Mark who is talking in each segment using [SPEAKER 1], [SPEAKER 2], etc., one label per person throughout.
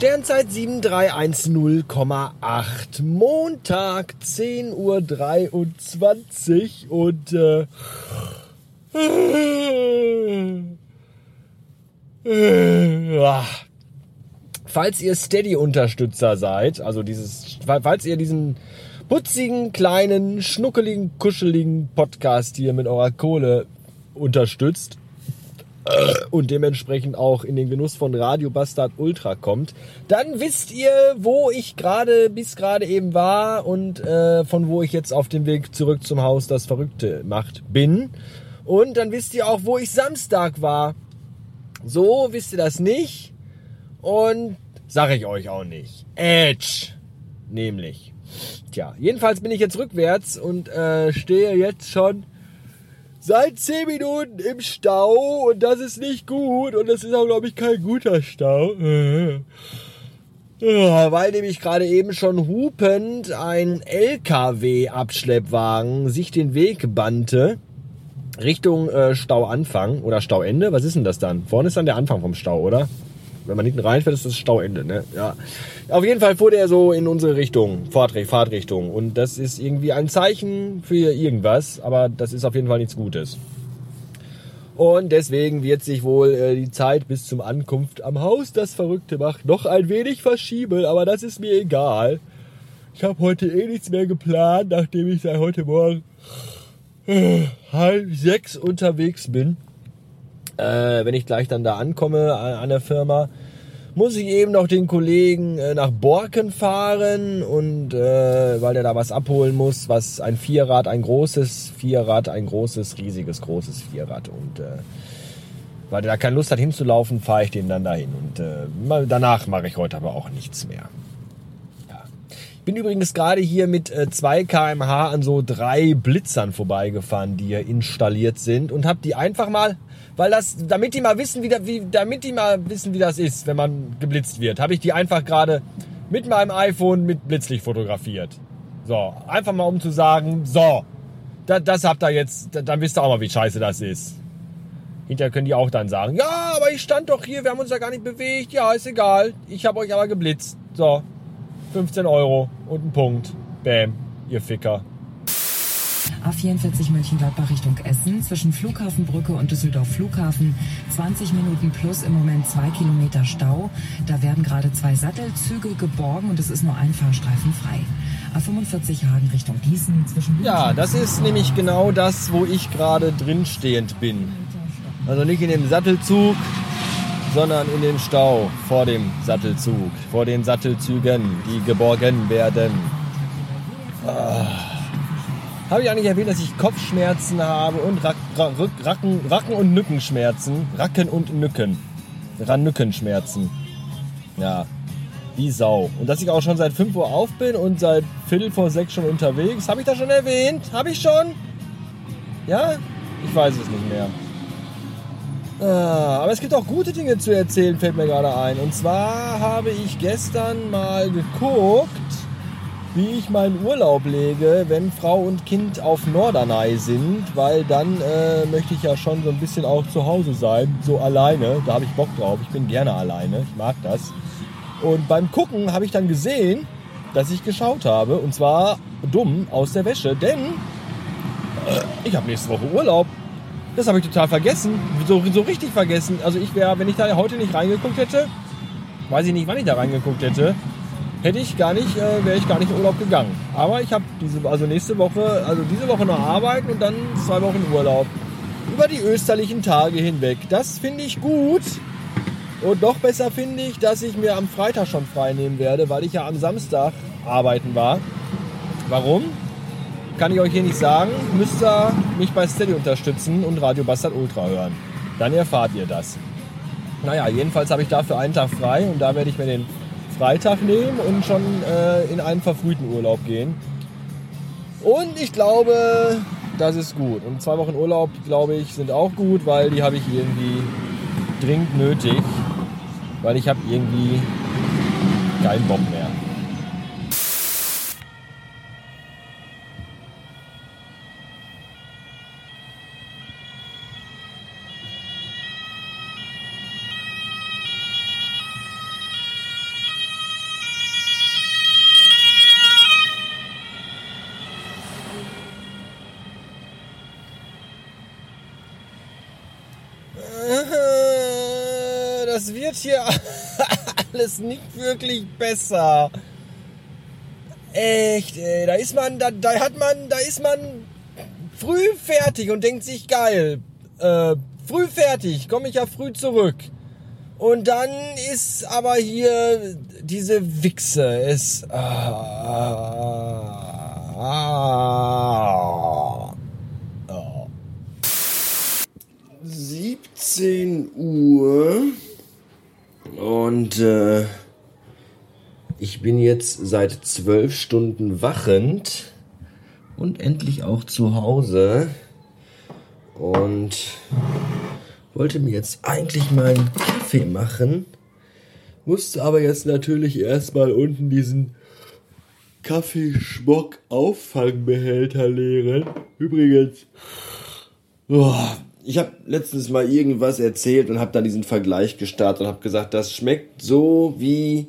[SPEAKER 1] Sternzeit 7310,8. Montag 10.23 Uhr und äh, falls ihr Steady-Unterstützer seid, also dieses, falls ihr diesen putzigen, kleinen, schnuckeligen, kuscheligen Podcast hier mit eurer Kohle unterstützt und dementsprechend auch in den Genuss von Radio Bastard Ultra kommt, dann wisst ihr, wo ich gerade bis gerade eben war und äh, von wo ich jetzt auf dem Weg zurück zum Haus das Verrückte macht bin. Und dann wisst ihr auch, wo ich Samstag war. So wisst ihr das nicht. Und sage ich euch auch nicht. Edge. Nämlich. Tja, jedenfalls bin ich jetzt rückwärts und äh, stehe jetzt schon seit 10 Minuten im Stau und das ist nicht gut und das ist auch, glaube ich, kein guter Stau. Ja, weil nämlich gerade eben schon hupend ein LKW-Abschleppwagen sich den Weg bannte Richtung äh, Stauanfang oder Stauende. Was ist denn das dann? Vorne ist dann der Anfang vom Stau, oder? Wenn man hinten reinfährt, ist das Stauende, ne? Ja. Auf jeden Fall fuhr der so in unsere Richtung, Fahrtrichtung. Und das ist irgendwie ein Zeichen für irgendwas, aber das ist auf jeden Fall nichts Gutes. Und deswegen wird sich wohl äh, die Zeit bis zum Ankunft am Haus, das Verrückte macht, noch ein wenig verschieben, aber das ist mir egal. Ich habe heute eh nichts mehr geplant, nachdem ich seit heute Morgen äh, halb sechs unterwegs bin. Äh, wenn ich gleich dann da ankomme an der Firma, muss ich eben noch den Kollegen äh, nach Borken fahren und äh, weil der da was abholen muss, was ein Vierrad, ein großes Vierrad, ein großes, riesiges, großes Vierrad und äh, weil der da keine Lust hat hinzulaufen, fahre ich den dann dahin und äh, danach mache ich heute aber auch nichts mehr. Bin übrigens gerade hier mit äh, 2 km/h an so drei Blitzern vorbeigefahren, die hier installiert sind und habe die einfach mal weil das, damit die mal wissen, wie, wie, damit die mal wissen, wie das ist, wenn man geblitzt wird, habe ich die einfach gerade mit meinem iPhone mit Blitzlicht fotografiert. So, einfach mal um zu sagen, so, das, das habt ihr jetzt, dann wisst ihr auch mal, wie scheiße das ist. Hinterher können die auch dann sagen, ja, aber ich stand doch hier, wir haben uns ja gar nicht bewegt. Ja, ist egal. Ich habe euch aber geblitzt. So, 15 Euro und ein Punkt. Bäm, ihr Ficker.
[SPEAKER 2] A44 Mönchengladbach Richtung Essen zwischen Flughafenbrücke und Düsseldorf Flughafen 20 Minuten plus im Moment zwei Kilometer Stau. Da werden gerade zwei Sattelzüge geborgen und es ist nur ein Fahrstreifen frei. A45 Hagen Richtung Gießen zwischen
[SPEAKER 1] Ja, das ist nämlich genau das, wo ich gerade drinstehend bin. Also nicht in dem Sattelzug, sondern in dem Stau vor dem Sattelzug, vor den Sattelzügen, die geborgen werden. Ah. Habe ich eigentlich erwähnt, dass ich Kopfschmerzen habe und Rack, Rack, Racken, Racken und Nückenschmerzen? Racken und Nücken. Rannückenschmerzen. Ja, wie Sau. Und dass ich auch schon seit 5 Uhr auf bin und seit Viertel vor 6 schon unterwegs. Habe ich das schon erwähnt? Habe ich schon? Ja? Ich weiß es nicht mehr. Ah, aber es gibt auch gute Dinge zu erzählen, fällt mir gerade ein. Und zwar habe ich gestern mal geguckt wie ich meinen Urlaub lege, wenn Frau und Kind auf Norderney sind, weil dann äh, möchte ich ja schon so ein bisschen auch zu Hause sein, so alleine. Da habe ich Bock drauf. Ich bin gerne alleine. Ich mag das. Und beim Gucken habe ich dann gesehen, dass ich geschaut habe. Und zwar dumm aus der Wäsche, denn äh, ich habe nächste Woche Urlaub. Das habe ich total vergessen. So, so richtig vergessen. Also ich wäre, wenn ich da heute nicht reingeguckt hätte, weiß ich nicht, wann ich da reingeguckt hätte, hätte ich gar nicht, äh, wäre ich gar nicht in Urlaub gegangen. Aber ich habe diese, also nächste Woche, also diese Woche noch arbeiten und dann zwei Wochen Urlaub. Über die österlichen Tage hinweg. Das finde ich gut. Und noch besser finde ich, dass ich mir am Freitag schon frei nehmen werde, weil ich ja am Samstag arbeiten war. Warum? Kann ich euch hier nicht sagen. Müsst ihr mich bei Steady unterstützen und Radio Bastard Ultra hören. Dann erfahrt ihr das. Naja, jedenfalls habe ich dafür einen Tag frei und da werde ich mir den Freitag nehmen und schon äh, in einen verfrühten Urlaub gehen. Und ich glaube, das ist gut. Und zwei Wochen Urlaub, glaube ich, sind auch gut, weil die habe ich irgendwie dringend nötig. Weil ich habe irgendwie keinen Bock mehr. Das wird hier alles nicht wirklich besser. Echt, ey, da ist man, da, da hat man, da ist man früh fertig und denkt sich geil. Äh, früh fertig, komme ich ja früh zurück. Und dann ist aber hier diese Wichse. Es. Ah, ah, ah. 17 Uhr. Und äh, ich bin jetzt seit zwölf Stunden wachend und endlich auch zu Hause. Und wollte mir jetzt eigentlich mal einen Kaffee machen, musste aber jetzt natürlich erstmal unten diesen Kaffeeschmock-Auffangbehälter leeren. Übrigens, oh, ich habe letztens mal irgendwas erzählt und habe dann diesen Vergleich gestartet und habe gesagt, das schmeckt so wie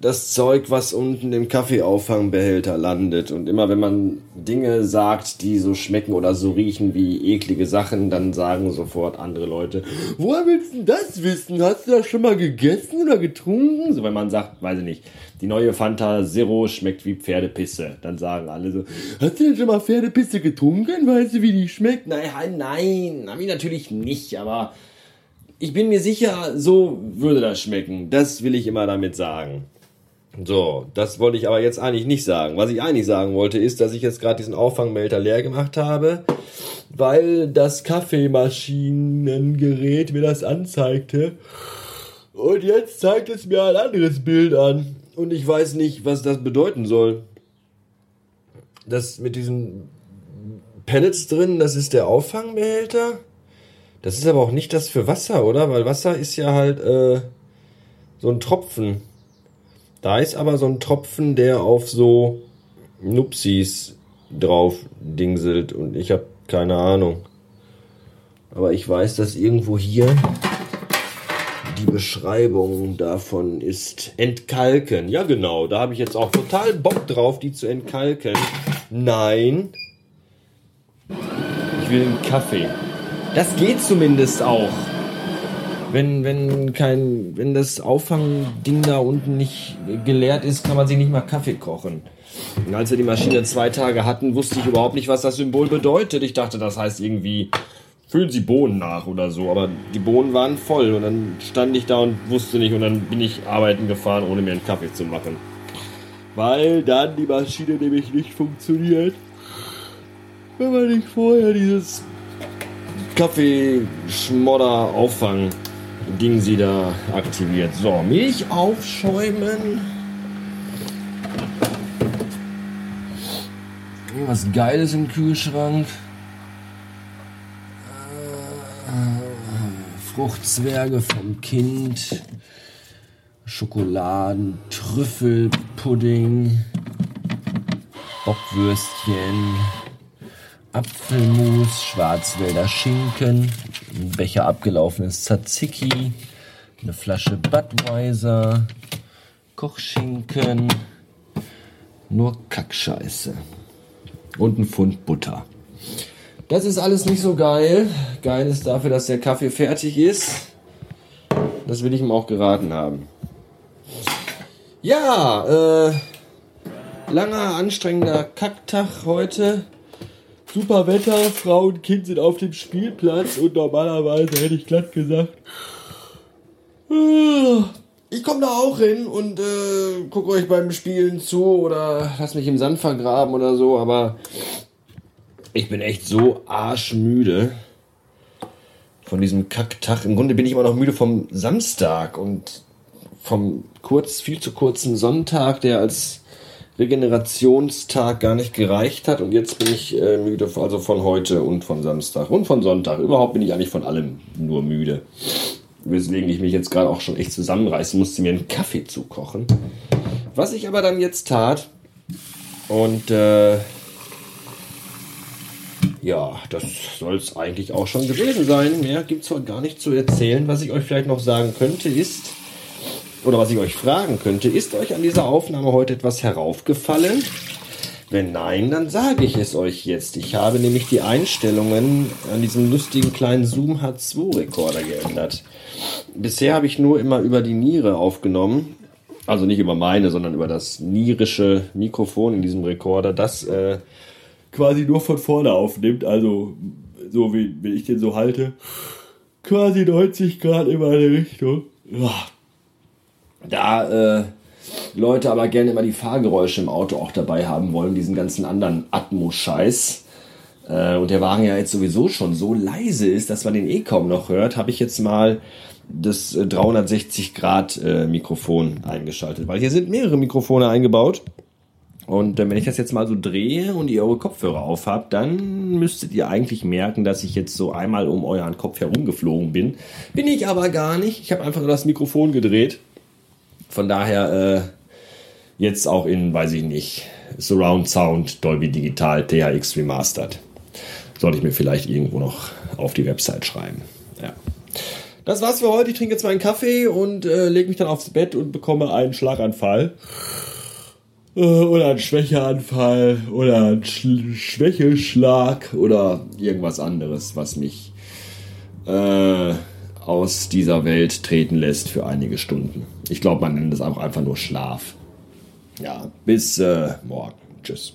[SPEAKER 1] das Zeug, was unten im Kaffeeauffangbehälter landet. Und immer wenn man Dinge sagt, die so schmecken oder so riechen wie eklige Sachen, dann sagen sofort andere Leute, woher willst du das wissen? Hast du das schon mal gegessen oder getrunken? So, wenn man sagt, weiß ich nicht, die neue Fanta Zero schmeckt wie Pferdepisse. Dann sagen alle so, hast du denn schon mal Pferdepisse getrunken? Weißt du, wie die schmeckt? Nein, nein, ich natürlich nicht, aber ich bin mir sicher, so würde das schmecken. Das will ich immer damit sagen. So, das wollte ich aber jetzt eigentlich nicht sagen. Was ich eigentlich sagen wollte, ist, dass ich jetzt gerade diesen Auffangmelder leer gemacht habe, weil das Kaffeemaschinengerät mir das anzeigte. Und jetzt zeigt es mir ein anderes Bild an. Und ich weiß nicht, was das bedeuten soll. Das mit diesen Pellets drin, das ist der Auffangbehälter. Das ist aber auch nicht das für Wasser, oder? Weil Wasser ist ja halt äh, so ein Tropfen. Da ist aber so ein Tropfen, der auf so Nupsis drauf dingselt und ich habe keine Ahnung. Aber ich weiß, dass irgendwo hier die Beschreibung davon ist entkalken. Ja genau, da habe ich jetzt auch total Bock drauf, die zu entkalken. Nein. Ich will einen Kaffee. Das geht zumindest auch wenn, wenn kein, wenn das Auffangding da unten nicht geleert ist, kann man sich nicht mal Kaffee kochen. Und als wir die Maschine zwei Tage hatten, wusste ich überhaupt nicht, was das Symbol bedeutet. Ich dachte, das heißt irgendwie, füllen Sie Bohnen nach oder so. Aber die Bohnen waren voll und dann stand ich da und wusste nicht und dann bin ich arbeiten gefahren, ohne mir einen Kaffee zu machen. Weil dann die Maschine nämlich nicht funktioniert, wenn man nicht vorher dieses Kaffeeschmodder auffangen Ding sie da aktiviert. So, Milch aufschäumen. Was Geiles im Kühlschrank. Äh, Fruchtzwerge vom Kind. Schokoladen, Trüffelpudding, Bockwürstchen, Apfelmus, Schwarzwälder Schinken, ein Becher abgelaufenes Tzatziki, eine Flasche Budweiser, Kochschinken, nur Kackscheiße und ein Pfund Butter. Das ist alles nicht so geil. Geil ist dafür, dass der Kaffee fertig ist. Das will ich ihm auch geraten haben. Ja, äh, langer, anstrengender Kacktag heute super Wetter, Frau und Kind sind auf dem Spielplatz und normalerweise hätte ich glatt gesagt, äh, ich komme da auch hin und äh, gucke euch beim Spielen zu oder lass mich im Sand vergraben oder so, aber ich bin echt so arschmüde von diesem Kacktag. Im Grunde bin ich immer noch müde vom Samstag und vom kurz, viel zu kurzen Sonntag, der als Regenerationstag gar nicht gereicht hat und jetzt bin ich äh, müde, also von heute und von Samstag und von Sonntag. Überhaupt bin ich eigentlich von allem nur müde. Weswegen ich mich jetzt gerade auch schon echt zusammenreißen musste, mir einen Kaffee zu kochen. Was ich aber dann jetzt tat und äh, ja, das soll es eigentlich auch schon gewesen sein. Mehr gibt es gar nicht zu erzählen. Was ich euch vielleicht noch sagen könnte, ist, oder was ich euch fragen könnte, ist euch an dieser Aufnahme heute etwas heraufgefallen? Wenn nein, dann sage ich es euch jetzt. Ich habe nämlich die Einstellungen an diesem lustigen kleinen Zoom H2 Rekorder geändert. Bisher habe ich nur immer über die Niere aufgenommen. Also nicht über meine, sondern über das nierische Mikrofon in diesem Rekorder, das äh, quasi nur von vorne aufnimmt. Also so wie wenn ich den so halte, quasi 90 Grad in meine Richtung. Da äh, Leute aber gerne immer die Fahrgeräusche im Auto auch dabei haben wollen, diesen ganzen anderen Atmo-Scheiß. Äh, und der Wagen ja jetzt sowieso schon so leise ist, dass man den eh kaum noch hört, habe ich jetzt mal das 360 äh, äh, eingeschaltet, weil hier sind mehrere Mikrofone eingebaut. Und wenn ich das jetzt mal so drehe und ihr eure Kopfhörer aufhabt, dann müsstet ihr eigentlich merken, dass ich jetzt so einmal um euren Kopf herumgeflogen bin. Bin ich aber gar nicht. Ich habe einfach nur das Mikrofon gedreht. Von daher äh, jetzt auch in, weiß ich nicht, Surround Sound, Dolby Digital, THX Remastered. Sollte ich mir vielleicht irgendwo noch auf die Website schreiben. Ja. Das war's für heute. Ich trinke jetzt meinen Kaffee und äh, lege mich dann aufs Bett und bekomme einen Schlaganfall. Äh, oder einen Schwächeanfall oder einen Sch Schwächeschlag oder irgendwas anderes, was mich äh, aus dieser Welt treten lässt für einige Stunden. Ich glaube, man nennt es auch einfach nur Schlaf. Ja, bis äh, morgen. Tschüss.